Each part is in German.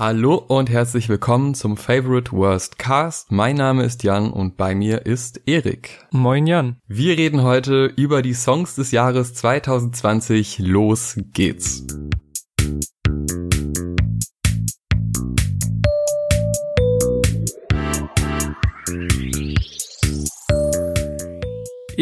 Hallo und herzlich willkommen zum Favorite Worst Cast. Mein Name ist Jan und bei mir ist Erik. Moin Jan. Wir reden heute über die Songs des Jahres 2020. Los geht's.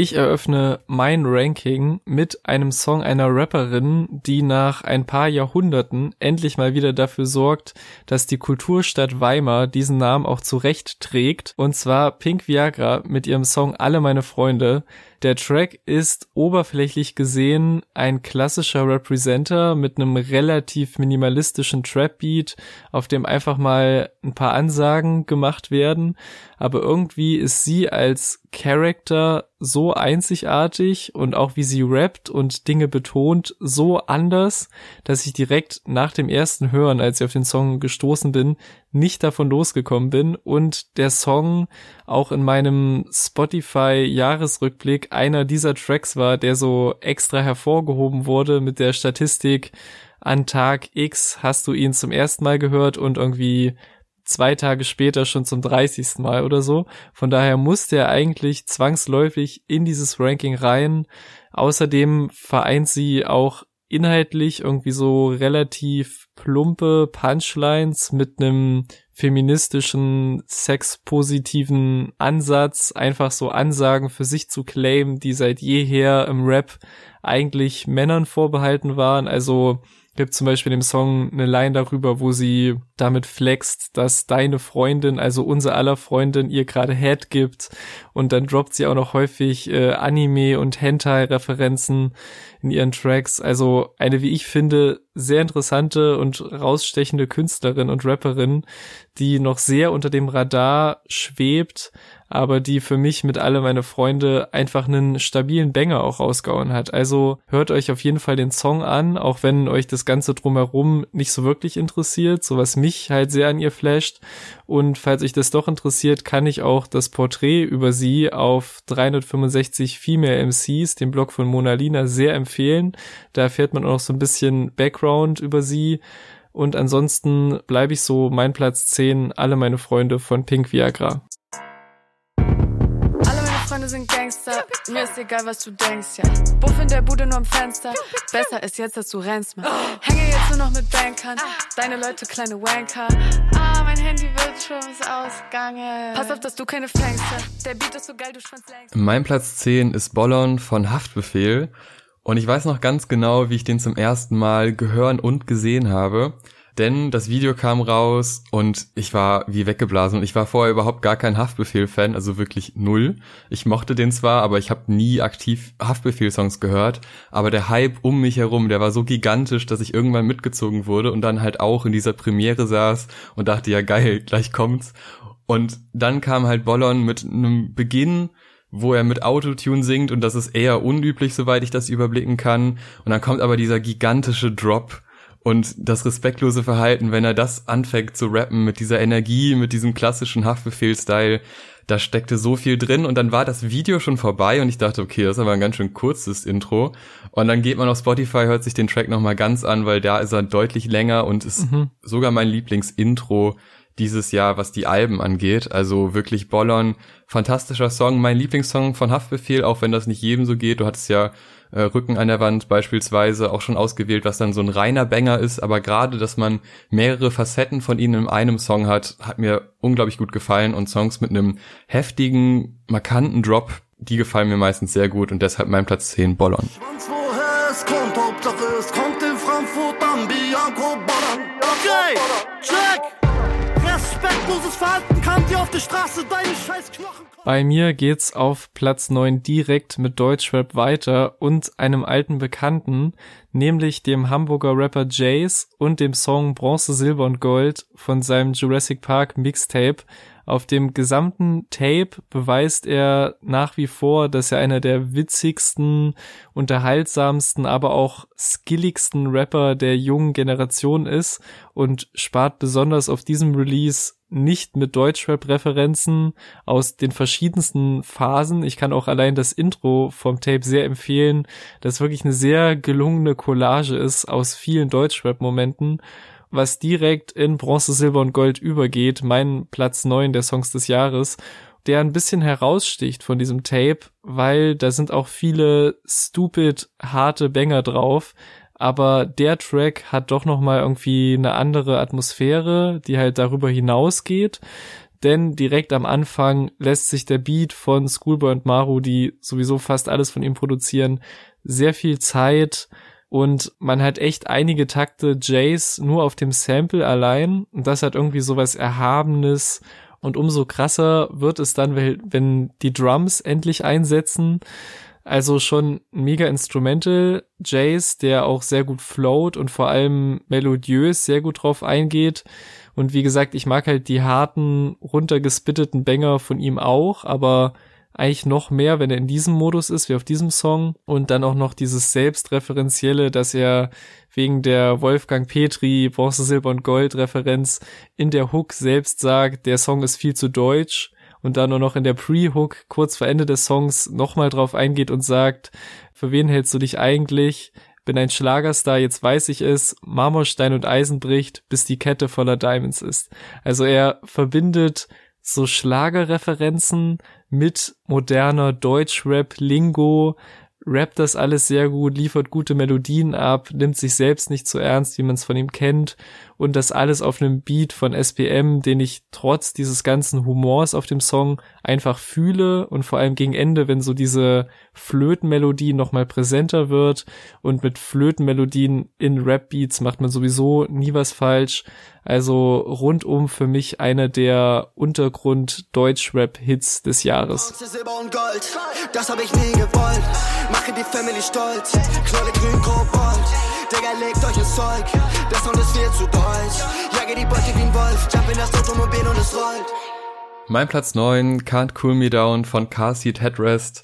Ich eröffne mein Ranking mit einem Song einer Rapperin, die nach ein paar Jahrhunderten endlich mal wieder dafür sorgt, dass die Kulturstadt Weimar diesen Namen auch zurecht trägt. Und zwar Pink Viagra mit ihrem Song Alle meine Freunde. Der Track ist oberflächlich gesehen ein klassischer Representer mit einem relativ minimalistischen Trap-Beat, auf dem einfach mal ein paar Ansagen gemacht werden. Aber irgendwie ist sie als Character so einzigartig und auch wie sie rappt und Dinge betont so anders, dass ich direkt nach dem ersten Hören, als ich auf den Song gestoßen bin, nicht davon losgekommen bin und der Song auch in meinem Spotify Jahresrückblick einer dieser Tracks war, der so extra hervorgehoben wurde mit der Statistik an Tag X hast du ihn zum ersten Mal gehört und irgendwie zwei Tage später schon zum 30. Mal oder so. Von daher muss der eigentlich zwangsläufig in dieses Ranking rein. Außerdem vereint sie auch inhaltlich irgendwie so relativ plumpe Punchlines mit einem feministischen, sexpositiven Ansatz, einfach so Ansagen für sich zu claimen, die seit jeher im Rap eigentlich Männern vorbehalten waren. Also gibt zum Beispiel im Song eine Line darüber, wo sie damit flext, dass deine Freundin, also unser aller Freundin, ihr gerade Head gibt und dann droppt sie auch noch häufig äh, Anime und Hentai-Referenzen in ihren Tracks. Also eine, wie ich finde, sehr interessante und rausstechende Künstlerin und Rapperin, die noch sehr unter dem Radar schwebt, aber die für mich mit alle meine Freunde einfach einen stabilen Banger auch rausgehauen hat. Also hört euch auf jeden Fall den Song an, auch wenn euch das Ganze drumherum nicht so wirklich interessiert, so was mich halt sehr an ihr flasht. Und falls euch das doch interessiert, kann ich auch das Porträt über sie auf 365 Female MCs, dem Blog von Mona Lina, sehr empfehlen. Da erfährt man auch noch so ein bisschen Background über sie. Und ansonsten bleibe ich so mein Platz 10, alle meine Freunde von Pink Viagra. Gangster. Mir ist egal, was du denkst, ja. Buff in der Bude nur am Fenster. Besser ist jetzt, dass du rennst, man. Hänge jetzt nur noch mit Bankern. Deine Leute kleine Wanker. Ah, mein Handy wird schon ausgangen. Pass auf, dass du keine fängst, ja. Der Beat ist so geil, du schwanzt längst. Mein Platz 10 ist Bollon von Haftbefehl. Und ich weiß noch ganz genau, wie ich den zum ersten Mal gehören und gesehen habe denn das Video kam raus und ich war wie weggeblasen und ich war vorher überhaupt gar kein Haftbefehl-Fan, also wirklich null. Ich mochte den zwar, aber ich habe nie aktiv Haftbefehl-Songs gehört, aber der Hype um mich herum, der war so gigantisch, dass ich irgendwann mitgezogen wurde und dann halt auch in dieser Premiere saß und dachte, ja geil, gleich kommt's. Und dann kam halt Bollon mit einem Beginn, wo er mit Autotune singt und das ist eher unüblich, soweit ich das überblicken kann. Und dann kommt aber dieser gigantische Drop und das respektlose Verhalten, wenn er das anfängt zu rappen mit dieser Energie, mit diesem klassischen Haftbefehl-Style, da steckte so viel drin und dann war das Video schon vorbei und ich dachte, okay, das ist aber ein ganz schön kurzes Intro. Und dann geht man auf Spotify, hört sich den Track nochmal ganz an, weil da ist er deutlich länger und ist mhm. sogar mein Lieblingsintro dieses Jahr, was die Alben angeht. Also wirklich Bollern, fantastischer Song, mein Lieblingssong von Haftbefehl, auch wenn das nicht jedem so geht. Du hattest ja äh, Rücken an der Wand beispielsweise auch schon ausgewählt, was dann so ein reiner Banger ist, aber gerade, dass man mehrere Facetten von ihnen in einem Song hat, hat mir unglaublich gut gefallen. Und Songs mit einem heftigen, markanten Drop, die gefallen mir meistens sehr gut. Und deshalb mein Platz 10 Bollon. Respektloses Verhalten kann dir auf der Straße deine scheiß. Bei mir geht's auf Platz 9 direkt mit Deutschrap weiter und einem alten Bekannten, nämlich dem Hamburger Rapper Jace und dem Song Bronze, Silber und Gold von seinem Jurassic Park Mixtape, auf dem gesamten Tape beweist er nach wie vor, dass er einer der witzigsten, unterhaltsamsten, aber auch skilligsten Rapper der jungen Generation ist und spart besonders auf diesem Release nicht mit Deutschrap-Referenzen aus den verschiedensten Phasen. Ich kann auch allein das Intro vom Tape sehr empfehlen, das wirklich eine sehr gelungene Collage ist aus vielen Deutschrap-Momenten was direkt in Bronze, Silber und Gold übergeht, mein Platz neun der Songs des Jahres, der ein bisschen heraussticht von diesem Tape, weil da sind auch viele stupid harte Banger drauf, aber der Track hat doch noch mal irgendwie eine andere Atmosphäre, die halt darüber hinausgeht denn direkt am Anfang lässt sich der Beat von Schoolboy und Maru, die sowieso fast alles von ihm produzieren, sehr viel Zeit und man hat echt einige Takte Jays nur auf dem Sample allein und das hat irgendwie sowas Erhabenes und umso krasser wird es dann, wenn die Drums endlich einsetzen. Also schon mega Instrumental Jays, der auch sehr gut float und vor allem melodiös sehr gut drauf eingeht. Und wie gesagt, ich mag halt die harten, runtergespitteten Banger von ihm auch, aber eigentlich noch mehr, wenn er in diesem Modus ist, wie auf diesem Song. Und dann auch noch dieses Selbstreferenzielle, dass er wegen der Wolfgang Petri Bronze, Silber und Gold Referenz in der Hook selbst sagt, der Song ist viel zu deutsch und dann nur noch in der Pre-Hook kurz vor Ende des Songs nochmal drauf eingeht und sagt, für wen hältst du dich eigentlich? bin ein Schlagerstar, jetzt weiß ich es, Marmorstein und Eisen bricht, bis die Kette voller Diamonds ist. Also er verbindet so Schlagerreferenzen mit moderner Deutschrap-Lingo, rappt das alles sehr gut, liefert gute Melodien ab, nimmt sich selbst nicht zu ernst, wie man es von ihm kennt und das alles auf einem Beat von SPM, den ich trotz dieses ganzen Humors auf dem Song einfach fühle und vor allem gegen Ende, wenn so diese Flötenmelodie nochmal präsenter wird und mit Flötenmelodien in Rap-Beats macht man sowieso nie was falsch. Also rundum für mich einer der Untergrund-Deutsch-Rap-Hits des Jahres. Das hab ich nie gewollt. Mache die Family stolz, Knolle grün, Kobold. Digga, legt euch ins Zeug, der Sound ist viel zu deutsch. Jage die Beute wie ein Wolf, jump in das Automobil und es rollt. Mein Platz 9, Can't Cool Me Down von Car Seat Headrest.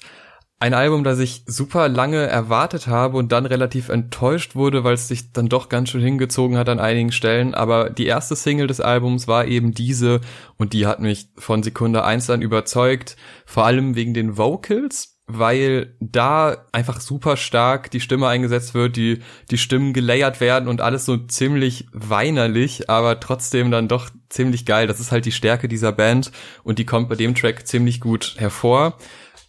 Ein Album, das ich super lange erwartet habe und dann relativ enttäuscht wurde, weil es sich dann doch ganz schön hingezogen hat an einigen Stellen. Aber die erste Single des Albums war eben diese und die hat mich von Sekunde eins an überzeugt. Vor allem wegen den Vocals weil da einfach super stark die Stimme eingesetzt wird, die, die Stimmen gelayert werden und alles so ziemlich weinerlich, aber trotzdem dann doch ziemlich geil. Das ist halt die Stärke dieser Band und die kommt bei dem Track ziemlich gut hervor.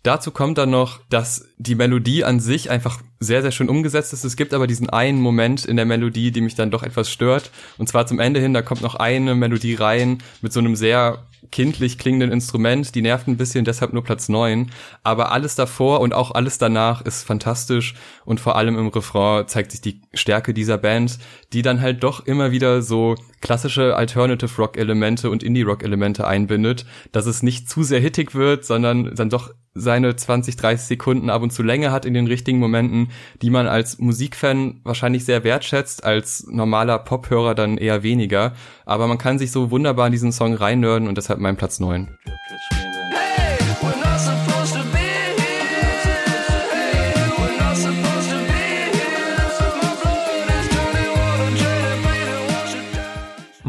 Dazu kommt dann noch, dass die Melodie an sich einfach sehr, sehr schön umgesetzt ist. Es gibt aber diesen einen Moment in der Melodie, die mich dann doch etwas stört. Und zwar zum Ende hin, da kommt noch eine Melodie rein mit so einem sehr kindlich klingenden Instrument, die nervt ein bisschen, deshalb nur Platz neun. Aber alles davor und auch alles danach ist fantastisch und vor allem im Refrain zeigt sich die Stärke dieser Band, die dann halt doch immer wieder so klassische Alternative Rock Elemente und Indie Rock Elemente einbindet, dass es nicht zu sehr hittig wird, sondern dann doch seine 20, 30 Sekunden ab und zu Länge hat in den richtigen Momenten, die man als Musikfan wahrscheinlich sehr wertschätzt, als normaler Pophörer dann eher weniger. Aber man kann sich so wunderbar in diesen Song reinnörden und deshalb mein Platz 9.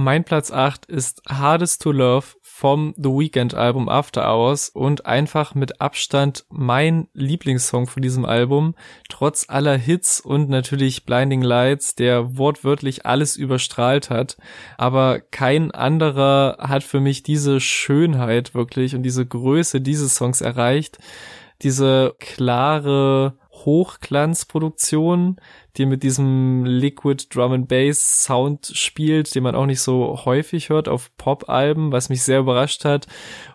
Mein Platz 8 ist Hardest to Love vom The Weekend Album After Hours und einfach mit Abstand mein Lieblingssong von diesem Album, trotz aller Hits und natürlich Blinding Lights, der wortwörtlich alles überstrahlt hat. Aber kein anderer hat für mich diese Schönheit wirklich und diese Größe dieses Songs erreicht. Diese klare Hochglanzproduktion, die mit diesem Liquid Drum and Bass Sound spielt, den man auch nicht so häufig hört auf Pop-Alben, was mich sehr überrascht hat.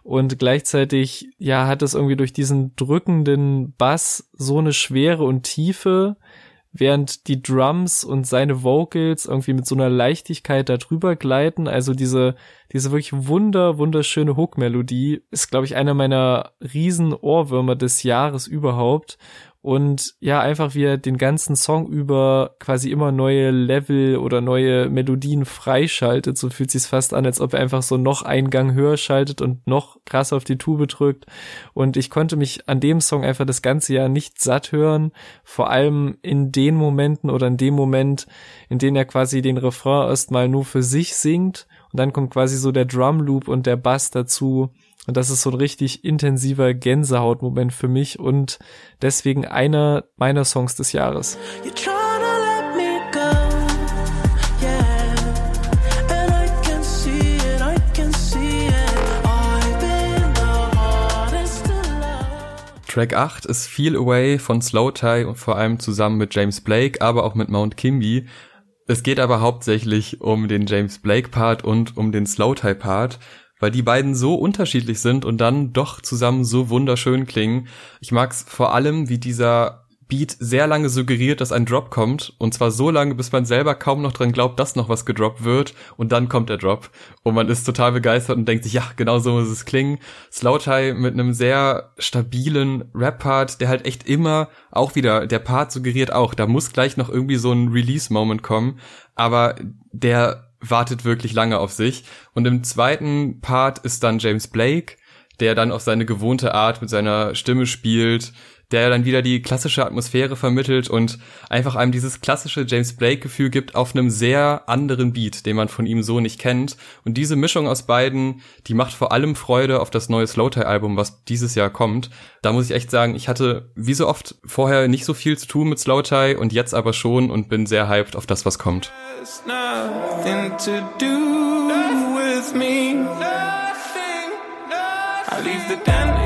Und gleichzeitig, ja, hat es irgendwie durch diesen drückenden Bass so eine Schwere und Tiefe, während die Drums und seine Vocals irgendwie mit so einer Leichtigkeit darüber gleiten. Also diese, diese wirklich wunder, wunderschöne Hook-Melodie ist, glaube ich, einer meiner riesen Ohrwürmer des Jahres überhaupt und ja, einfach wie er den ganzen Song über quasi immer neue Level oder neue Melodien freischaltet. So fühlt sich's fast an, als ob er einfach so noch einen Gang höher schaltet und noch krass auf die Tube drückt. Und ich konnte mich an dem Song einfach das ganze Jahr nicht satt hören. Vor allem in den Momenten oder in dem Moment, in denen er quasi den Refrain erstmal nur für sich singt. Und dann kommt quasi so der Drum Loop und der Bass dazu und das ist so ein richtig intensiver Gänsehautmoment für mich und deswegen einer meiner Songs des Jahres. Track 8 ist Feel Away von Slow Tie und vor allem zusammen mit James Blake, aber auch mit Mount Kimby. Es geht aber hauptsächlich um den James Blake Part und um den Slow Tie Part weil die beiden so unterschiedlich sind und dann doch zusammen so wunderschön klingen. Ich mag's vor allem, wie dieser Beat sehr lange suggeriert, dass ein Drop kommt. Und zwar so lange, bis man selber kaum noch dran glaubt, dass noch was gedroppt wird. Und dann kommt der Drop. Und man ist total begeistert und denkt sich, ja, genau so muss es klingen. Slowtie mit einem sehr stabilen Rap-Part, der halt echt immer auch wieder, der Part suggeriert auch, da muss gleich noch irgendwie so ein Release-Moment kommen. Aber der wartet wirklich lange auf sich. Und im zweiten Part ist dann James Blake, der dann auf seine gewohnte Art mit seiner Stimme spielt, der dann wieder die klassische Atmosphäre vermittelt und einfach einem dieses klassische James Blake-Gefühl gibt auf einem sehr anderen Beat, den man von ihm so nicht kennt. Und diese Mischung aus beiden, die macht vor allem Freude auf das neue Slowtie-Album, was dieses Jahr kommt. Da muss ich echt sagen, ich hatte wie so oft vorher nicht so viel zu tun mit Slowtie und jetzt aber schon und bin sehr hyped auf das, was kommt. I leave the dent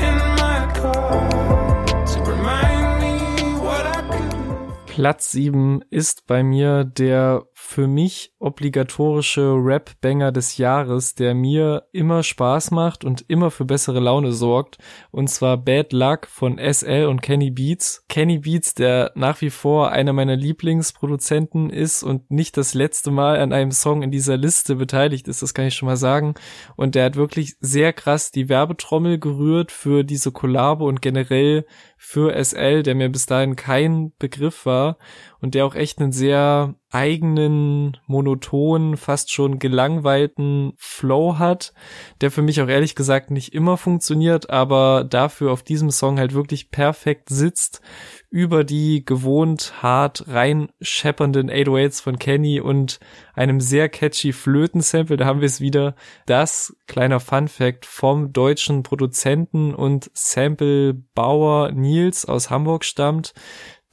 Platz 7 ist bei mir der für mich obligatorische Rap-Banger des Jahres, der mir immer Spaß macht und immer für bessere Laune sorgt. Und zwar Bad Luck von SL und Kenny Beats. Kenny Beats, der nach wie vor einer meiner Lieblingsproduzenten ist und nicht das letzte Mal an einem Song in dieser Liste beteiligt ist, das kann ich schon mal sagen. Und der hat wirklich sehr krass die Werbetrommel gerührt für diese Kollabo und generell für SL, der mir bis dahin kein Begriff war und der auch echt einen sehr eigenen, monotonen, fast schon gelangweilten Flow hat, der für mich auch ehrlich gesagt nicht immer funktioniert, aber dafür auf diesem Song halt wirklich perfekt sitzt über die gewohnt hart rein scheppernden 808s von Kenny und einem sehr catchy Flötensample, da haben wir es wieder, das kleiner Fun Fact vom deutschen Produzenten und Sample-Bauer Nils aus Hamburg stammt,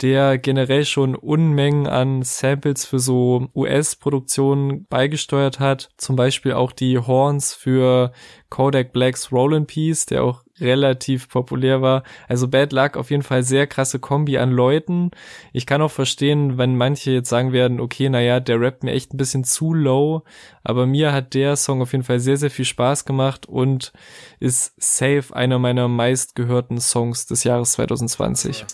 der generell schon Unmengen an Samples für so US-Produktionen beigesteuert hat. Zum Beispiel auch die Horns für Kodak Blacks Rollin' Piece, der auch relativ populär war. Also Bad Luck auf jeden Fall sehr krasse Kombi an Leuten. Ich kann auch verstehen, wenn manche jetzt sagen werden, okay, naja, der rappt mir echt ein bisschen zu low, aber mir hat der Song auf jeden Fall sehr, sehr viel Spaß gemacht und ist safe einer meiner meistgehörten Songs des Jahres 2020.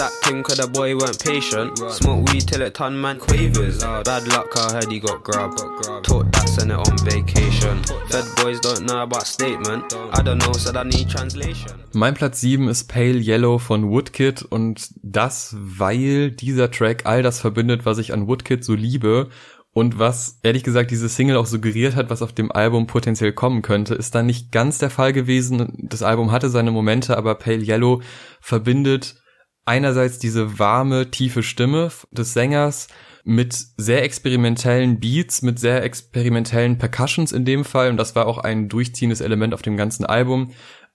Sacked him cause the boy weren't patient. Smoke weed till it ton man quavers. Bad luck, I heard he got grabbed. Taught that sent it on vacation. Fed boys don't know about statement. I don't know, said I need translation. Mein Platz 7 ist Pale Yellow von Woodkid und das, weil dieser Track all das verbindet, was ich an Woodkid so liebe und was ehrlich gesagt diese Single auch suggeriert hat, was auf dem Album potenziell kommen könnte, ist dann nicht ganz der Fall gewesen. Das Album hatte seine Momente, aber Pale Yellow verbindet einerseits diese warme, tiefe Stimme des Sängers mit sehr experimentellen Beats, mit sehr experimentellen Percussions in dem Fall. Und das war auch ein durchziehendes Element auf dem ganzen Album.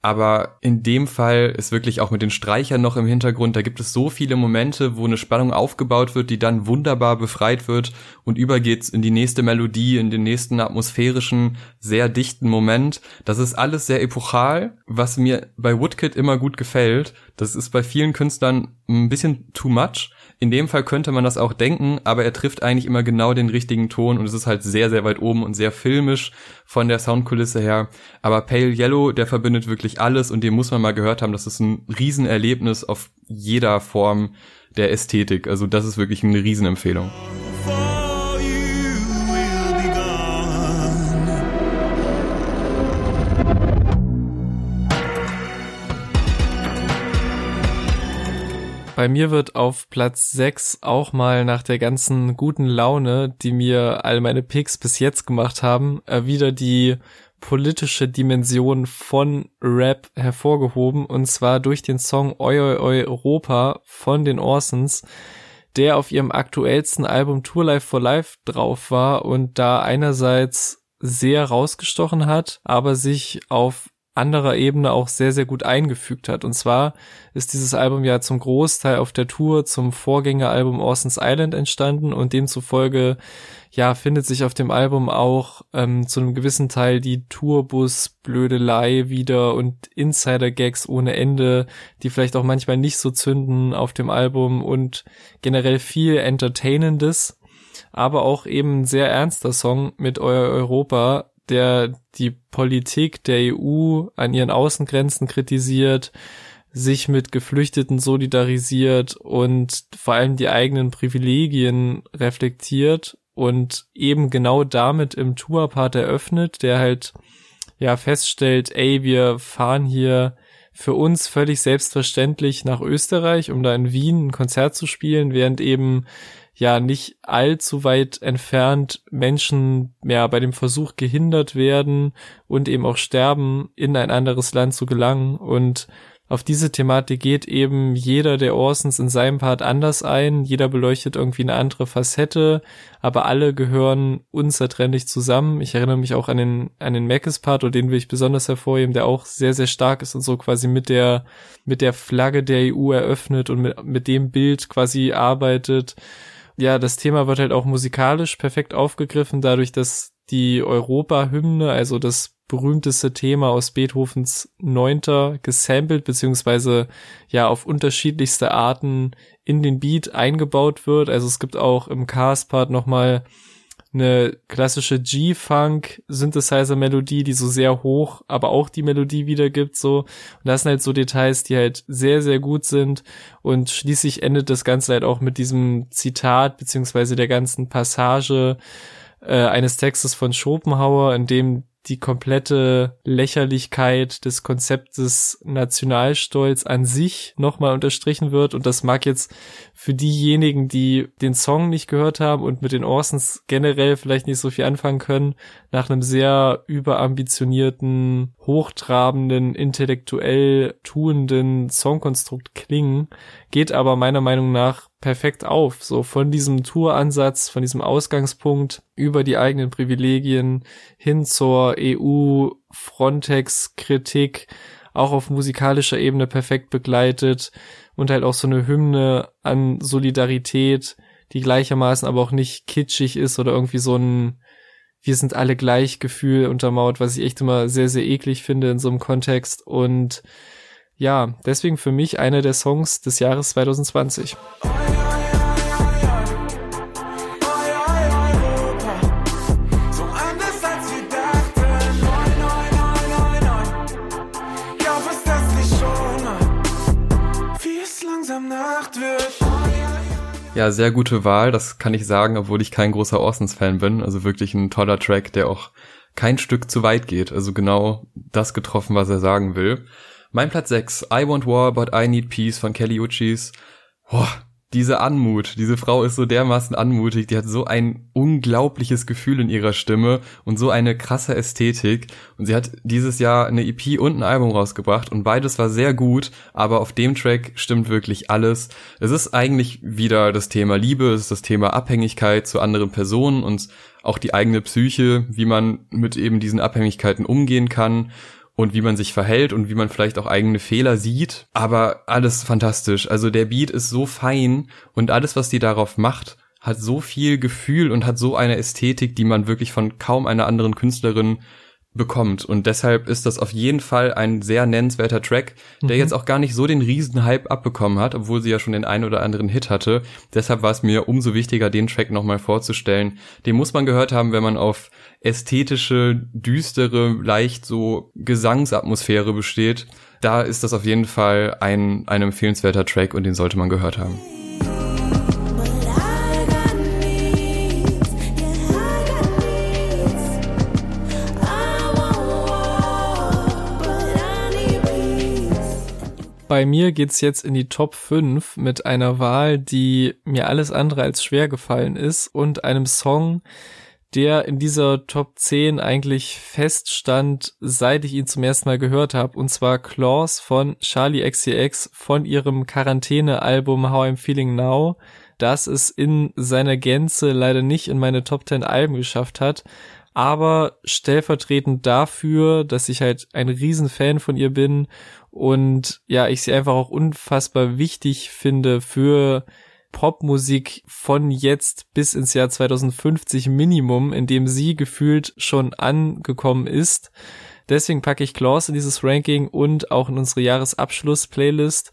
Aber in dem Fall ist wirklich auch mit den Streichern noch im Hintergrund, da gibt es so viele Momente, wo eine Spannung aufgebaut wird, die dann wunderbar befreit wird und übergeht in die nächste Melodie, in den nächsten atmosphärischen, sehr dichten Moment. Das ist alles sehr epochal, was mir bei Woodkid immer gut gefällt. Das ist bei vielen Künstlern ein bisschen too much. In dem Fall könnte man das auch denken, aber er trifft eigentlich immer genau den richtigen Ton und es ist halt sehr, sehr weit oben und sehr filmisch von der Soundkulisse her. Aber Pale Yellow, der verbindet wirklich alles und den muss man mal gehört haben. Das ist ein Riesenerlebnis auf jeder Form der Ästhetik. Also das ist wirklich eine Riesenempfehlung. Bei mir wird auf Platz 6 auch mal nach der ganzen guten Laune, die mir all meine Picks bis jetzt gemacht haben, äh, wieder die politische Dimension von Rap hervorgehoben. Und zwar durch den Song Oi Oi Oi Europa von den Orsons, der auf ihrem aktuellsten Album Tour Life for Life drauf war und da einerseits sehr rausgestochen hat, aber sich auf anderer Ebene auch sehr, sehr gut eingefügt hat. Und zwar ist dieses Album ja zum Großteil auf der Tour zum Vorgängeralbum Orson's Island entstanden und demzufolge ja, findet sich auf dem Album auch ähm, zu einem gewissen Teil die Tourbus-Blödelei wieder und Insider-Gags ohne Ende, die vielleicht auch manchmal nicht so zünden auf dem Album und generell viel Entertainendes, aber auch eben ein sehr ernster Song mit Euer Europa, der die Politik der EU an ihren Außengrenzen kritisiert, sich mit Geflüchteten solidarisiert und vor allem die eigenen Privilegien reflektiert und eben genau damit im Tourpart eröffnet, der halt ja feststellt, ey, wir fahren hier für uns völlig selbstverständlich nach Österreich, um da in Wien ein Konzert zu spielen, während eben ja nicht allzu weit entfernt Menschen ja bei dem Versuch gehindert werden und eben auch sterben, in ein anderes Land zu gelangen und auf diese Thematik geht eben jeder der Orsons in seinem Part anders ein. Jeder beleuchtet irgendwie eine andere Facette, aber alle gehören unzertrennlich zusammen. Ich erinnere mich auch an den, an den Mackes Part, oder den will ich besonders hervorheben, der auch sehr, sehr stark ist und so quasi mit der, mit der Flagge der EU eröffnet und mit, mit dem Bild quasi arbeitet. Ja, das Thema wird halt auch musikalisch perfekt aufgegriffen, dadurch, dass die Europa-Hymne, also das berühmteste Thema aus Beethovens Neunter gesampelt, beziehungsweise ja auf unterschiedlichste Arten in den Beat eingebaut wird. Also es gibt auch im Cast-Part nochmal eine klassische G-Funk-Synthesizer-Melodie, die so sehr hoch, aber auch die Melodie wiedergibt, so. Und das sind halt so Details, die halt sehr, sehr gut sind. Und schließlich endet das Ganze halt auch mit diesem Zitat, beziehungsweise der ganzen Passage, äh, eines Textes von Schopenhauer, in dem die komplette Lächerlichkeit des Konzeptes Nationalstolz an sich nochmal unterstrichen wird. Und das mag jetzt für diejenigen, die den Song nicht gehört haben und mit den Orsons generell vielleicht nicht so viel anfangen können, nach einem sehr überambitionierten, hochtrabenden, intellektuell tuenden Songkonstrukt klingen, geht aber meiner Meinung nach perfekt auf. So von diesem Touransatz, von diesem Ausgangspunkt über die eigenen Privilegien hin zur EU, Frontex, Kritik, auch auf musikalischer Ebene perfekt begleitet und halt auch so eine Hymne an Solidarität, die gleichermaßen aber auch nicht kitschig ist oder irgendwie so ein wir sind alle gleich Gefühl untermauert, was ich echt immer sehr, sehr eklig finde in so einem Kontext und ja, deswegen für mich einer der Songs des Jahres 2020. Ja, sehr gute Wahl, das kann ich sagen, obwohl ich kein großer Orsons-Fan bin. Also wirklich ein toller Track, der auch kein Stück zu weit geht. Also genau das getroffen, was er sagen will. Mein Platz 6, I Want War, But I Need Peace von Kelly Uchis. Boah, diese Anmut, diese Frau ist so dermaßen anmutig, die hat so ein unglaubliches Gefühl in ihrer Stimme und so eine krasse Ästhetik. Und sie hat dieses Jahr eine EP und ein Album rausgebracht und beides war sehr gut, aber auf dem Track stimmt wirklich alles. Es ist eigentlich wieder das Thema Liebe, es ist das Thema Abhängigkeit zu anderen Personen und auch die eigene Psyche, wie man mit eben diesen Abhängigkeiten umgehen kann und wie man sich verhält und wie man vielleicht auch eigene Fehler sieht. Aber alles fantastisch. Also der Beat ist so fein und alles, was die darauf macht, hat so viel Gefühl und hat so eine Ästhetik, die man wirklich von kaum einer anderen Künstlerin bekommt. Und deshalb ist das auf jeden Fall ein sehr nennenswerter Track, der mhm. jetzt auch gar nicht so den Riesenhype abbekommen hat, obwohl sie ja schon den einen oder anderen Hit hatte. Deshalb war es mir umso wichtiger, den Track nochmal vorzustellen. Den muss man gehört haben, wenn man auf ästhetische, düstere, leicht so Gesangsatmosphäre besteht. Da ist das auf jeden Fall ein, ein empfehlenswerter Track und den sollte man gehört haben. Bei mir geht's jetzt in die Top 5 mit einer Wahl, die mir alles andere als schwer gefallen ist und einem Song, der in dieser Top 10 eigentlich feststand, seit ich ihn zum ersten Mal gehört habe, und zwar Claws von Charlie XCX von ihrem Quarantäne-Album How I'm Feeling Now, das es in seiner Gänze leider nicht in meine Top 10 Alben geschafft hat, aber stellvertretend dafür, dass ich halt ein Riesenfan von ihr bin und ja, ich sie einfach auch unfassbar wichtig finde für Popmusik von jetzt bis ins Jahr 2050 Minimum, in dem sie gefühlt schon angekommen ist. Deswegen packe ich Claus in dieses Ranking und auch in unsere Jahresabschluss-Playlist.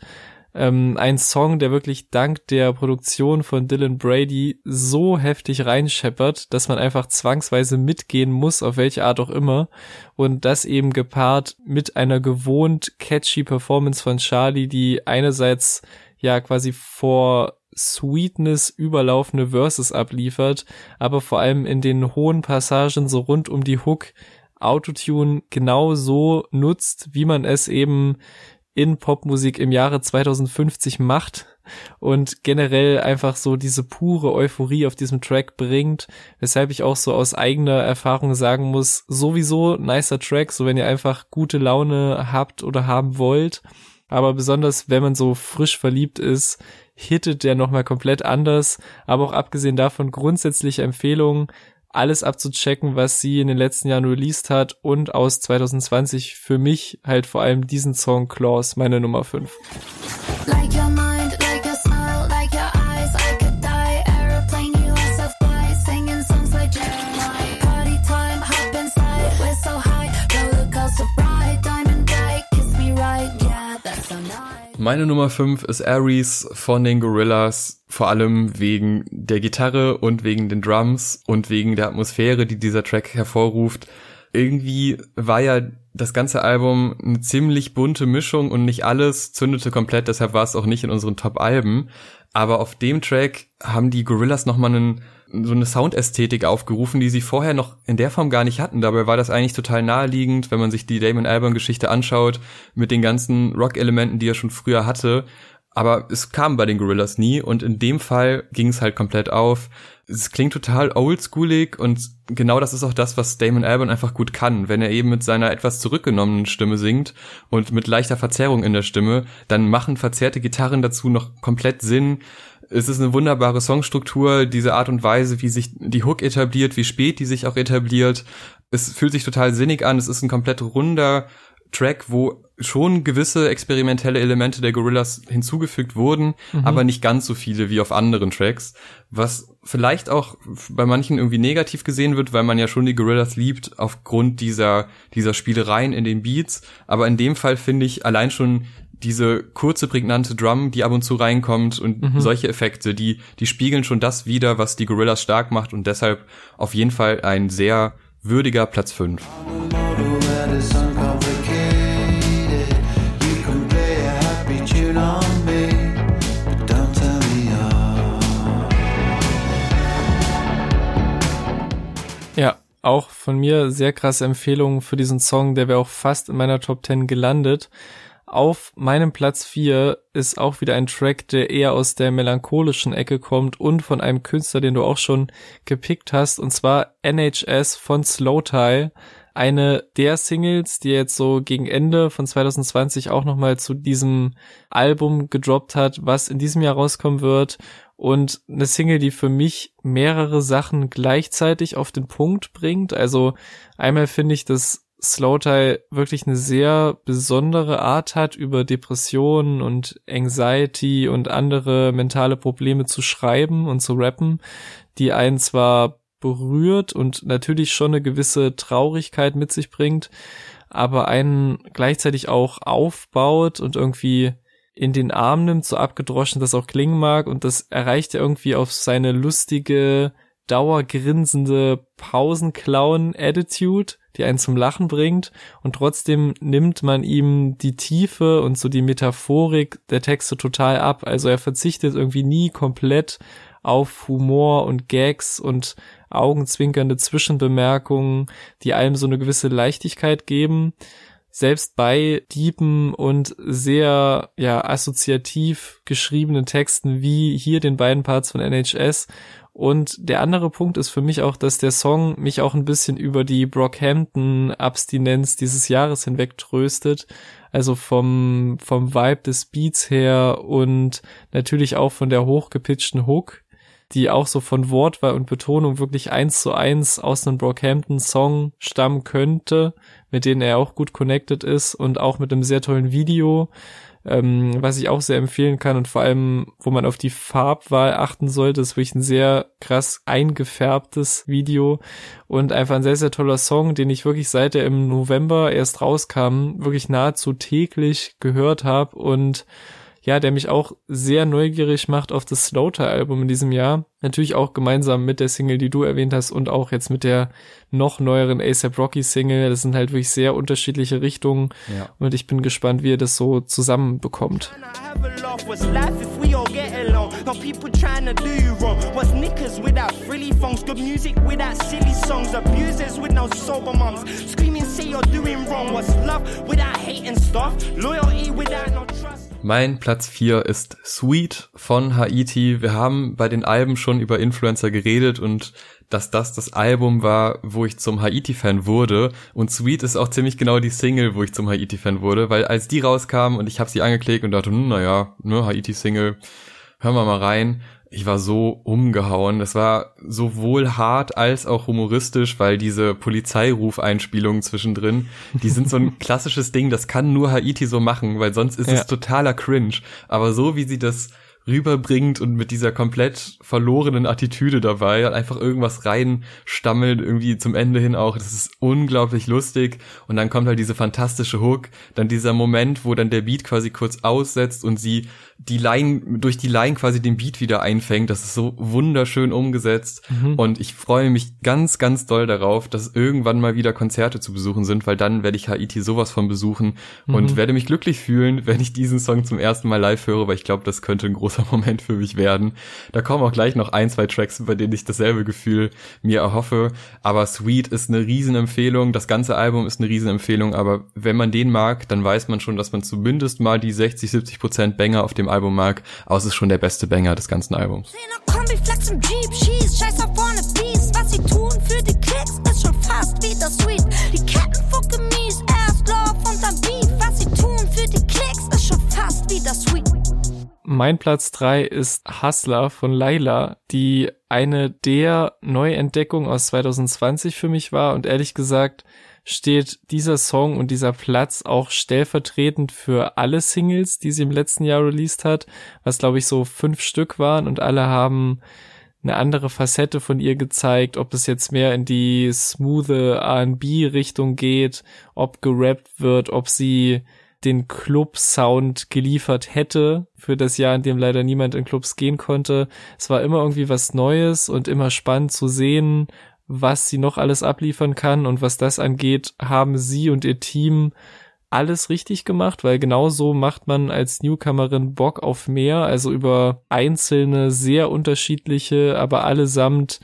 Ähm, ein Song, der wirklich dank der Produktion von Dylan Brady so heftig reinscheppert, dass man einfach zwangsweise mitgehen muss, auf welche Art auch immer. Und das eben gepaart mit einer gewohnt catchy Performance von Charlie, die einerseits ja quasi vor Sweetness überlaufende Verses abliefert, aber vor allem in den hohen Passagen so rund um die Hook Autotune genau so nutzt, wie man es eben in Popmusik im Jahre 2050 macht und generell einfach so diese pure Euphorie auf diesem Track bringt, weshalb ich auch so aus eigener Erfahrung sagen muss, sowieso nicer Track, so wenn ihr einfach gute Laune habt oder haben wollt, aber besonders wenn man so frisch verliebt ist, hittet der nochmal komplett anders, aber auch abgesehen davon grundsätzliche Empfehlungen, alles abzuchecken, was sie in den letzten Jahren released hat und aus 2020 für mich halt vor allem diesen Song Claws, meine Nummer 5. Like Meine Nummer 5 ist Aries von den Gorillas, vor allem wegen der Gitarre und wegen den Drums und wegen der Atmosphäre, die dieser Track hervorruft. Irgendwie war ja das ganze Album eine ziemlich bunte Mischung und nicht alles zündete komplett, deshalb war es auch nicht in unseren Top-Alben. Aber auf dem Track haben die Gorillas nochmal einen so eine Soundästhetik aufgerufen, die sie vorher noch in der Form gar nicht hatten. Dabei war das eigentlich total naheliegend, wenn man sich die Damon Albarn Geschichte anschaut, mit den ganzen Rock-Elementen, die er schon früher hatte. Aber es kam bei den Gorillas nie und in dem Fall ging es halt komplett auf. Es klingt total oldschoolig und genau das ist auch das, was Damon Albarn einfach gut kann. Wenn er eben mit seiner etwas zurückgenommenen Stimme singt und mit leichter Verzerrung in der Stimme, dann machen verzerrte Gitarren dazu noch komplett Sinn es ist eine wunderbare Songstruktur, diese Art und Weise, wie sich die Hook etabliert, wie spät die sich auch etabliert. Es fühlt sich total sinnig an. Es ist ein komplett runder Track, wo schon gewisse experimentelle Elemente der Gorillas hinzugefügt wurden, mhm. aber nicht ganz so viele wie auf anderen Tracks, was vielleicht auch bei manchen irgendwie negativ gesehen wird, weil man ja schon die Gorillas liebt aufgrund dieser dieser Spielereien in den Beats, aber in dem Fall finde ich allein schon diese kurze, prägnante Drum, die ab und zu reinkommt und mhm. solche Effekte, die, die spiegeln schon das wieder, was die Gorillas stark macht und deshalb auf jeden Fall ein sehr würdiger Platz 5. Ja, auch von mir sehr krasse Empfehlung für diesen Song, der wäre auch fast in meiner Top 10 gelandet. Auf meinem Platz 4 ist auch wieder ein Track, der eher aus der melancholischen Ecke kommt und von einem Künstler, den du auch schon gepickt hast, und zwar NHS von Slow Tie. Eine der Singles, die jetzt so gegen Ende von 2020 auch nochmal zu diesem Album gedroppt hat, was in diesem Jahr rauskommen wird. Und eine Single, die für mich mehrere Sachen gleichzeitig auf den Punkt bringt. Also einmal finde ich, dass Slowtie wirklich eine sehr besondere Art hat, über Depressionen und Anxiety und andere mentale Probleme zu schreiben und zu rappen, die einen zwar berührt und natürlich schon eine gewisse Traurigkeit mit sich bringt, aber einen gleichzeitig auch aufbaut und irgendwie in den Arm nimmt, so abgedroschen das auch klingen mag und das erreicht er irgendwie auf seine lustige, dauergrinsende Pausenclown-Attitude die einen zum Lachen bringt und trotzdem nimmt man ihm die Tiefe und so die Metaphorik der Texte total ab. Also er verzichtet irgendwie nie komplett auf Humor und Gags und augenzwinkernde Zwischenbemerkungen, die einem so eine gewisse Leichtigkeit geben. Selbst bei Diepen und sehr, ja, assoziativ geschriebenen Texten wie hier den beiden Parts von NHS und der andere Punkt ist für mich auch, dass der Song mich auch ein bisschen über die Brockhampton-Abstinenz dieses Jahres hinweg tröstet. Also vom, vom Vibe des Beats her und natürlich auch von der hochgepitchten Hook, die auch so von Wortwahl und Betonung wirklich eins zu eins aus einem Brockhampton-Song stammen könnte, mit denen er auch gut connected ist und auch mit einem sehr tollen Video ähm, was ich auch sehr empfehlen kann und vor allem, wo man auf die Farbwahl achten sollte, ist wirklich ein sehr krass eingefärbtes Video und einfach ein sehr, sehr toller Song, den ich wirklich seit er im November erst rauskam, wirklich nahezu täglich gehört habe und ja, der mich auch sehr neugierig macht auf das Slaughter-Album in diesem Jahr. Natürlich auch gemeinsam mit der Single, die du erwähnt hast und auch jetzt mit der noch neueren ASAP Rocky Single. Das sind halt wirklich sehr unterschiedliche Richtungen. Ja. und ich bin gespannt, wie er das so zusammenbekommt. Mein Platz 4 ist Sweet von Haiti. Wir haben bei den Alben schon über Influencer geredet und dass das das Album war, wo ich zum Haiti-Fan wurde. Und Sweet ist auch ziemlich genau die Single, wo ich zum Haiti-Fan wurde, weil als die rauskam und ich habe sie angeklickt und dachte, hm, naja, ne, Haiti-Single, hören wir mal rein. Ich war so umgehauen. Das war sowohl hart als auch humoristisch, weil diese Polizeirufeinspielungen zwischendrin, die sind so ein klassisches Ding, das kann nur Haiti so machen, weil sonst ist ja. es totaler Cringe. Aber so wie sie das rüberbringt und mit dieser komplett verlorenen Attitüde dabei einfach irgendwas reinstammelt, irgendwie zum Ende hin auch. Das ist unglaublich lustig. Und dann kommt halt diese fantastische Hook, dann dieser Moment, wo dann der Beat quasi kurz aussetzt und sie die Line, durch die Line quasi den Beat wieder einfängt. Das ist so wunderschön umgesetzt. Mhm. Und ich freue mich ganz, ganz doll darauf, dass irgendwann mal wieder Konzerte zu besuchen sind, weil dann werde ich Haiti sowas von besuchen mhm. und werde mich glücklich fühlen, wenn ich diesen Song zum ersten Mal live höre, weil ich glaube, das könnte ein großer Moment für mich werden. Da kommen auch gleich noch ein, zwei Tracks, bei denen ich dasselbe Gefühl mir erhoffe. Aber Sweet ist eine Riesenempfehlung. Das ganze Album ist eine Riesenempfehlung. Aber wenn man den mag, dann weiß man schon, dass man zumindest mal die 60, 70 Prozent Banger auf dem Album mag, aber es ist schon der beste Banger des ganzen Albums. Sweet. Mein Platz drei ist Hustler von Laila, die eine der Neuentdeckungen aus 2020 für mich war. Und ehrlich gesagt steht dieser Song und dieser Platz auch stellvertretend für alle Singles, die sie im letzten Jahr released hat, was glaube ich so fünf Stück waren. Und alle haben eine andere Facette von ihr gezeigt, ob es jetzt mehr in die smooth R&B Richtung geht, ob gerappt wird, ob sie den Club-Sound geliefert hätte für das Jahr, in dem leider niemand in Clubs gehen konnte. Es war immer irgendwie was Neues und immer spannend zu sehen, was sie noch alles abliefern kann und was das angeht, haben sie und ihr Team alles richtig gemacht, weil genau so macht man als Newcomerin Bock auf mehr, also über einzelne, sehr unterschiedliche, aber allesamt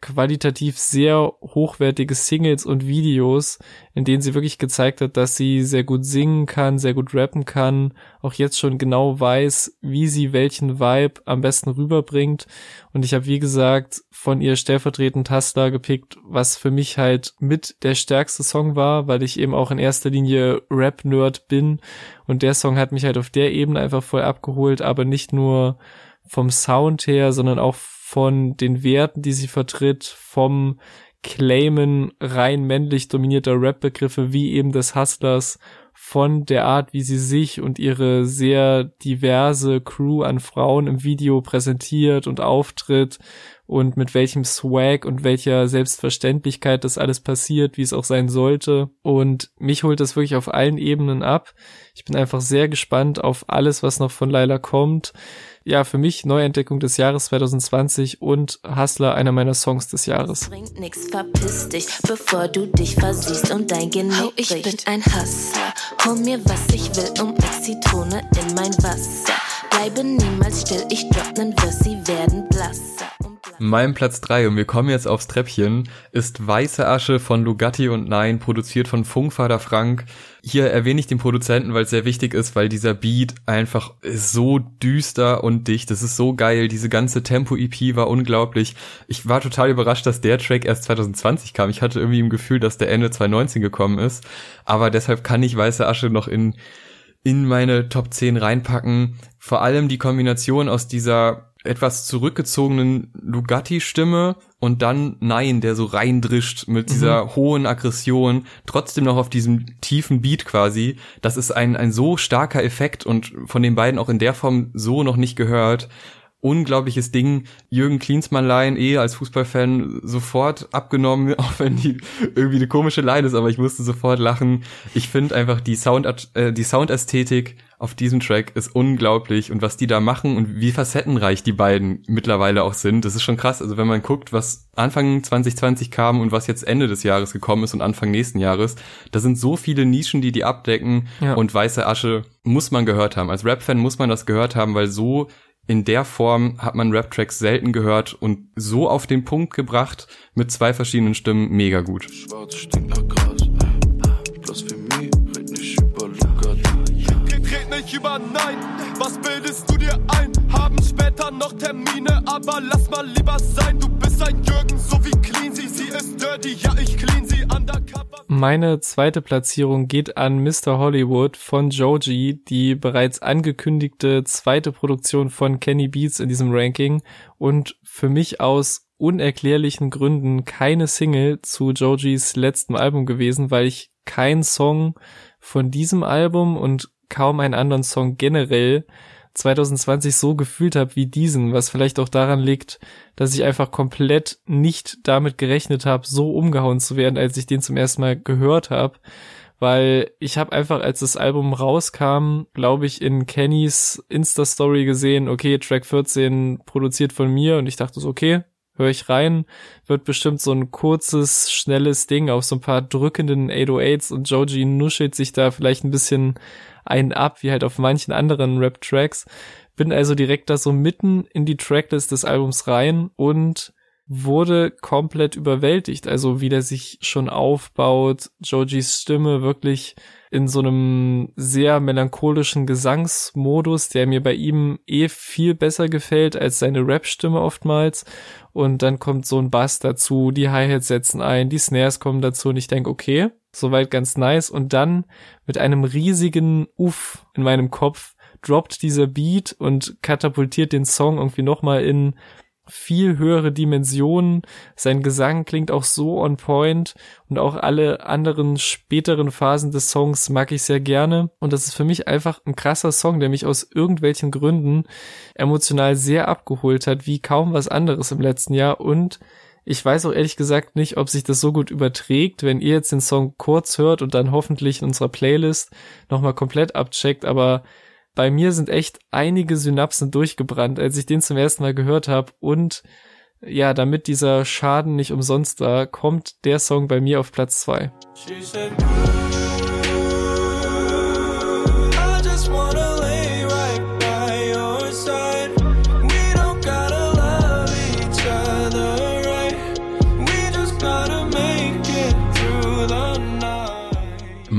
qualitativ sehr hochwertige Singles und Videos, in denen sie wirklich gezeigt hat, dass sie sehr gut singen kann, sehr gut rappen kann, auch jetzt schon genau weiß, wie sie welchen Vibe am besten rüberbringt. Und ich habe, wie gesagt, von ihr stellvertretend Hustler gepickt, was für mich halt mit der stärkste Song war, weil ich eben auch in erster Linie Rap-Nerd bin. Und der Song hat mich halt auf der Ebene einfach voll abgeholt, aber nicht nur vom Sound her, sondern auch von den Werten, die sie vertritt, vom Claimen rein männlich dominierter Rap-Begriffe wie eben des Hustlers, von der Art, wie sie sich und ihre sehr diverse Crew an Frauen im Video präsentiert und auftritt und mit welchem Swag und welcher Selbstverständlichkeit das alles passiert, wie es auch sein sollte. Und mich holt das wirklich auf allen Ebenen ab. Ich bin einfach sehr gespannt auf alles, was noch von Laila kommt ja, für mich Neuentdeckung des Jahres 2020 und Hustler, einer meiner Songs des Jahres. Bringt nix, verpiss dich, bevor du dich versiehst und dein Genick oh, Ich bin ein Hustler, hol mir was ich will und mix Zitrone in mein Wasser. Bleibe niemals still, ich drop nen Vers, sie werden blasser. Mein Platz 3, und wir kommen jetzt aufs Treppchen, ist Weiße Asche von Lugatti und Nein, produziert von Funkvater Frank. Hier erwähne ich den Produzenten, weil es sehr wichtig ist, weil dieser Beat einfach ist so düster und dicht. Das ist so geil. Diese ganze Tempo-EP war unglaublich. Ich war total überrascht, dass der Track erst 2020 kam. Ich hatte irgendwie im Gefühl, dass der Ende 2019 gekommen ist. Aber deshalb kann ich Weiße Asche noch in in meine Top 10 reinpacken. Vor allem die Kombination aus dieser etwas zurückgezogenen Lugatti-Stimme und dann Nein, der so reindrischt mit Mhm. dieser hohen Aggression, trotzdem noch auf diesem tiefen Beat quasi. Das ist ein, ein so starker Effekt und von den beiden auch in der Form so noch nicht gehört. Unglaubliches Ding. Jürgen Klinsmann-Line eh als Fußballfan sofort abgenommen, auch wenn die irgendwie eine komische Line ist, aber ich musste sofort lachen. Ich finde einfach die Sound, äh, die Soundästhetik auf diesem Track ist unglaublich und was die da machen und wie facettenreich die beiden mittlerweile auch sind, das ist schon krass. Also wenn man guckt, was Anfang 2020 kam und was jetzt Ende des Jahres gekommen ist und Anfang nächsten Jahres, da sind so viele Nischen, die die abdecken Ja. und Weiße Asche muss man gehört haben. Als Rap-Fan muss man das gehört haben, weil so in der Form hat man Rap-Tracks selten gehört und so auf den Punkt gebracht mit zwei verschiedenen Stimmen mega gut. Schwarz stinkt nach Gras. Blasphemie, red nicht über Lugatti. Red, red nicht über Nein, was bildest du dir ein? Später noch Termine, aber lass mal lieber sein. Du bist ein Jürgen, so wie Clean sie. Sie ist dirty, ja, ich clean sie undercover. Meine zweite Platzierung geht an Mr. Hollywood von Joji, die bereits angekündigte zweite Produktion von Kenny Beats in diesem Ranking und für mich aus unerklärlichen Gründen keine Single zu Jojis letztem Album gewesen, weil ich keinen Song von diesem Album und kaum einen anderen Song generell 2020 so gefühlt habe wie diesen, was vielleicht auch daran liegt, dass ich einfach komplett nicht damit gerechnet habe, so umgehauen zu werden, als ich den zum ersten Mal gehört habe. Weil ich habe einfach, als das Album rauskam, glaube ich, in Kennys Insta-Story gesehen, okay, Track 14 produziert von mir und ich dachte so, okay, höre ich rein, wird bestimmt so ein kurzes, schnelles Ding auf so ein paar drückenden 808s und Joji nuschelt sich da vielleicht ein bisschen einen ab, wie halt auf manchen anderen Rap-Tracks. Bin also direkt da so mitten in die Tracklist des Albums rein und wurde komplett überwältigt. Also wie der sich schon aufbaut, Jojis Stimme wirklich in so einem sehr melancholischen Gesangsmodus, der mir bei ihm eh viel besser gefällt als seine Rap-Stimme oftmals. Und dann kommt so ein Bass dazu, die Hi-Hats setzen ein, die Snares kommen dazu und ich denke, okay, soweit ganz nice. Und dann mit einem riesigen Uff in meinem Kopf droppt dieser Beat und katapultiert den Song irgendwie nochmal in viel höhere Dimensionen. Sein Gesang klingt auch so on point und auch alle anderen späteren Phasen des Songs mag ich sehr gerne. Und das ist für mich einfach ein krasser Song, der mich aus irgendwelchen Gründen emotional sehr abgeholt hat, wie kaum was anderes im letzten Jahr. Und ich weiß auch ehrlich gesagt nicht, ob sich das so gut überträgt, wenn ihr jetzt den Song kurz hört und dann hoffentlich in unserer Playlist nochmal komplett abcheckt, aber bei mir sind echt einige Synapsen durchgebrannt, als ich den zum ersten Mal gehört habe und ja, damit dieser Schaden nicht umsonst war, kommt der Song bei mir auf Platz zwei.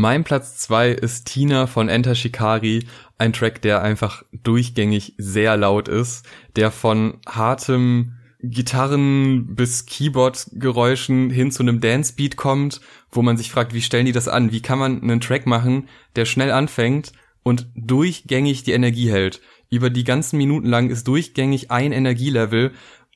Mein Platz zwei ist Tina von Enter Shikari, ein Track, der einfach durchgängig sehr laut ist, der von hartem Gitarren bis Keyboard-Geräuschen hin zu einem Dance-Beat kommt, wo man sich fragt, wie stellen die das an? Wie kann man einen Track machen, der schnell anfängt und durchgängig die Energie hält? Über die ganzen Minuten lang ist durchgängig ein Energielevel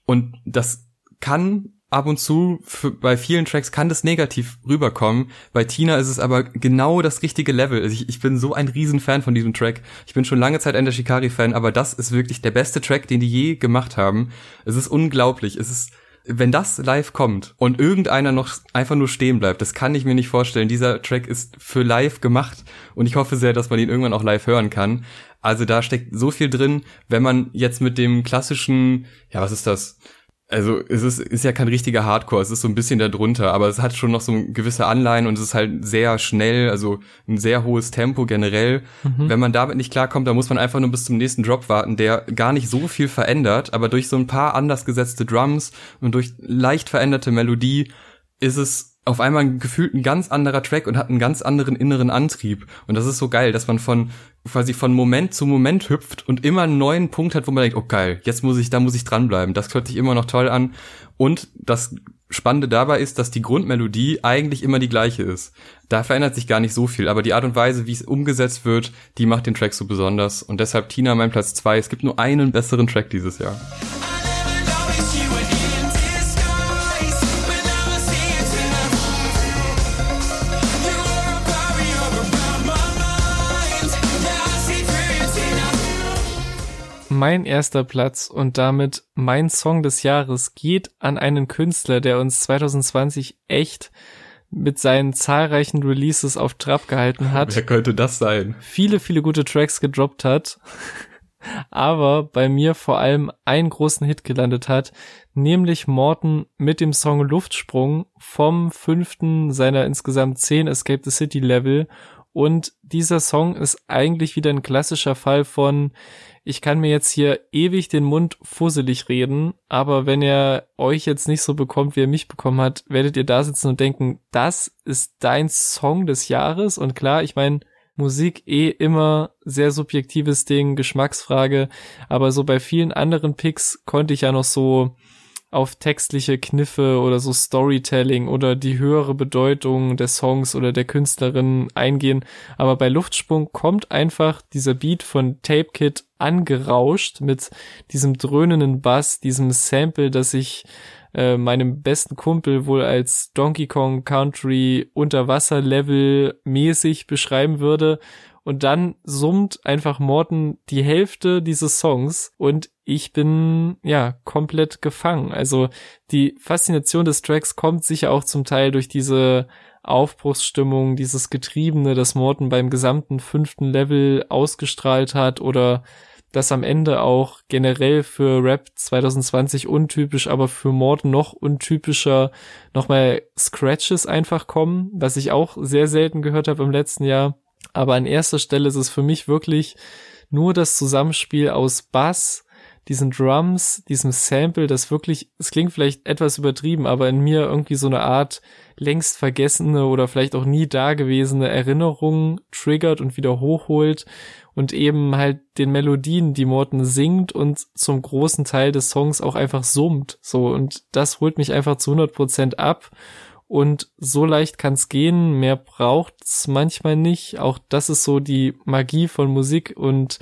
und das kann ab und zu für, bei vielen Tracks kann das negativ rüberkommen. Bei Tina ist es aber genau das richtige Level. Also ich, ich bin so ein Riesenfan von diesem Track. Ich bin schon lange Zeit Ender Shikari Fan, aber das ist wirklich der beste Track, den die je gemacht haben. Es ist unglaublich. Es ist wenn das live kommt und irgendeiner noch einfach nur stehen bleibt, das kann ich mir nicht vorstellen. Dieser Track ist für live gemacht und ich hoffe sehr, dass man ihn irgendwann auch live hören kann. Also da steckt so viel drin, wenn man jetzt mit dem klassischen, ja, was ist das? Also es ist, ist ja kein richtiger Hardcore, es ist so ein bisschen darunter, aber es hat schon noch so gewisse Anleihen und es ist halt sehr schnell, also ein sehr hohes Tempo generell. Wenn man damit nicht klarkommt, dann muss man einfach nur bis zum nächsten Drop warten, der gar nicht so viel verändert, aber durch so ein paar anders gesetzte Drums und durch leicht veränderte Melodie ist es auf einmal gefühlt ein ganz anderer Track und hat einen ganz anderen inneren Antrieb. Und das ist so geil, dass man von quasi von Moment zu Moment hüpft und immer einen neuen Punkt hat, wo man denkt, oh geil, jetzt muss ich, da muss ich dranbleiben. Das hört sich immer noch toll an. Und das Spannende dabei ist, dass die Grundmelodie eigentlich immer die gleiche ist. Da verändert sich gar nicht so viel, aber die Art und Weise, wie es umgesetzt wird, die macht den Track so besonders. Und deshalb Tina mein Platz zwei. Es gibt nur einen besseren Track dieses Jahr. Mein erster Platz und damit mein Song des Jahres geht an einen Künstler, der uns 2020 echt mit seinen zahlreichen Releases auf Trab gehalten hat. Wer könnte das sein? Viele, viele gute Tracks gedroppt hat. Aber bei mir vor allem einen großen Hit gelandet hat, nämlich Morton mit dem Song Luftsprung vom fünften seiner insgesamt zehn Escape the City Level. Und dieser Song ist eigentlich wieder ein klassischer Fall von, ich kann mir jetzt hier ewig den Mund fusselig reden, aber wenn er euch jetzt nicht so bekommt, wie er mich bekommen hat, werdet ihr da sitzen und denken, das ist dein Song des Jahres. Und klar, ich meine, Musik eh immer sehr subjektives Ding, Geschmacksfrage, aber so bei vielen anderen Picks konnte ich ja noch so auf textliche Kniffe oder so Storytelling oder die höhere Bedeutung der Songs oder der Künstlerin eingehen. Aber bei Luftsprung kommt einfach dieser Beat von Tape Kid angerauscht mit diesem dröhnenden Bass, diesem Sample, das ich äh, meinem besten Kumpel wohl als Donkey Kong Country Unterwasserlevel mäßig beschreiben würde. Und dann summt einfach Morton die Hälfte dieses Songs und ich bin ja komplett gefangen. Also die Faszination des Tracks kommt sicher auch zum Teil durch diese Aufbruchsstimmung, dieses Getriebene, das Morton beim gesamten fünften Level ausgestrahlt hat oder das am Ende auch generell für Rap 2020 untypisch, aber für Morton noch untypischer nochmal Scratches einfach kommen, was ich auch sehr selten gehört habe im letzten Jahr. Aber an erster Stelle ist es für mich wirklich nur das Zusammenspiel aus Bass, diesen Drums, diesem Sample, das wirklich, es klingt vielleicht etwas übertrieben, aber in mir irgendwie so eine Art längst vergessene oder vielleicht auch nie dagewesene Erinnerung triggert und wieder hochholt und eben halt den Melodien, die Morton singt und zum großen Teil des Songs auch einfach summt. So, und das holt mich einfach zu 100 Prozent ab. Und so leicht kann's gehen, mehr braucht's manchmal nicht. Auch das ist so die Magie von Musik und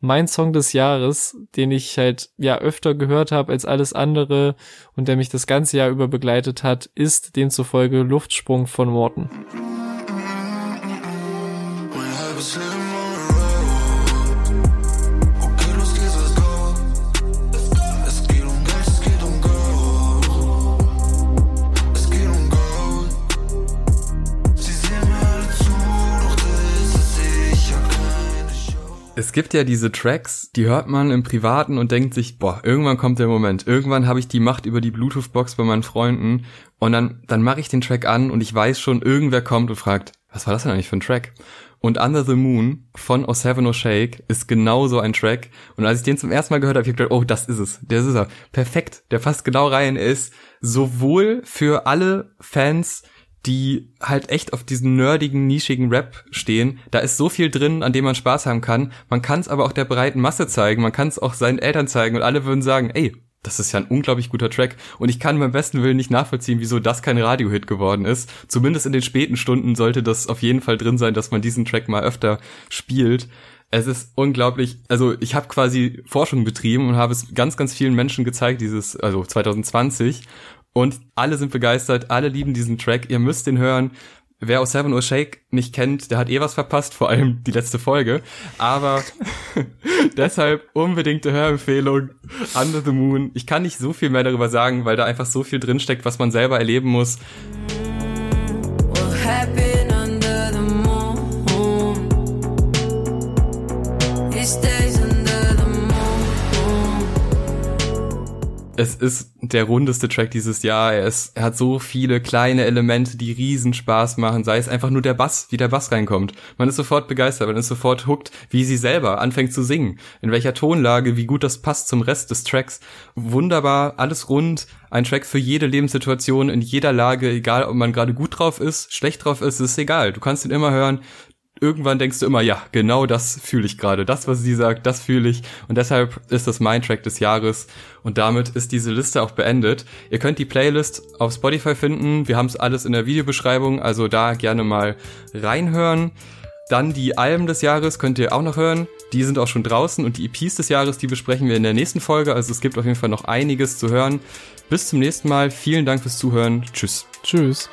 mein Song des Jahres, den ich halt ja öfter gehört habe als alles andere und der mich das ganze Jahr über begleitet hat, ist demzufolge Luftsprung von Morten. Es gibt ja diese Tracks, die hört man im Privaten und denkt sich, boah, irgendwann kommt der Moment. Irgendwann habe ich die Macht über die Bluetooth-Box bei meinen Freunden und dann, dann mache ich den Track an und ich weiß schon, irgendwer kommt und fragt, was war das denn eigentlich für ein Track? Und Under the Moon von O Seven O Shake ist genau so ein Track. Und als ich den zum ersten Mal gehört habe, habe ich gedacht, oh, das ist es. Der ist er. Perfekt. Der passt genau rein. Ist sowohl für alle Fans, die halt echt auf diesen nerdigen, nischigen Rap stehen. Da ist so viel drin, an dem man Spaß haben kann. Man kann es aber auch der breiten Masse zeigen. Man kann es auch seinen Eltern zeigen und alle würden sagen, ey, das ist ja ein unglaublich guter Track und ich kann beim besten Willen nicht nachvollziehen, wieso das kein Radiohit geworden ist. Zumindest in den späten Stunden sollte das auf jeden Fall drin sein, dass man diesen Track mal öfter spielt. Es ist unglaublich, also ich habe quasi Forschung betrieben und habe es ganz, ganz vielen Menschen gezeigt, dieses, also 2020. Und alle sind begeistert, alle lieben diesen Track. Ihr müsst den hören. Wer aus Seven Uhr Shake nicht kennt, der hat eh was verpasst, vor allem die letzte Folge. Aber deshalb unbedingte Hörempfehlung. Under the Moon. Ich kann nicht so viel mehr darüber sagen, weil da einfach so viel drinsteckt, was man selber erleben muss. What es ist der rundeste Track dieses Jahr. Er, ist, er hat so viele kleine Elemente, die riesen Spaß machen. Sei es einfach nur der Bass, wie der Bass reinkommt. Man ist sofort begeistert, man ist sofort hooked, wie sie selber anfängt zu singen. In welcher Tonlage, wie gut das passt zum Rest des Tracks. Wunderbar, alles rund. Ein Track für jede Lebenssituation, in jeder Lage, egal ob man gerade gut drauf ist, schlecht drauf ist, ist egal. Du kannst ihn immer hören irgendwann denkst du immer, ja, genau das fühle ich gerade. Das, was sie sagt, das fühle ich. Und deshalb ist das mein Track des Jahres. Und damit ist diese Liste auch beendet. Ihr könnt die Playlist auf Spotify finden. Wir haben es alles in der Videobeschreibung, also da gerne mal reinhören. Dann die Alben des Jahres könnt ihr auch noch hören. Die sind auch schon draußen und die EPs des Jahres, die besprechen wir in der nächsten Folge. Also es gibt auf jeden Fall noch einiges zu hören. Bis zum nächsten Mal. Vielen Dank fürs Zuhören. Tschüss. Tschüss.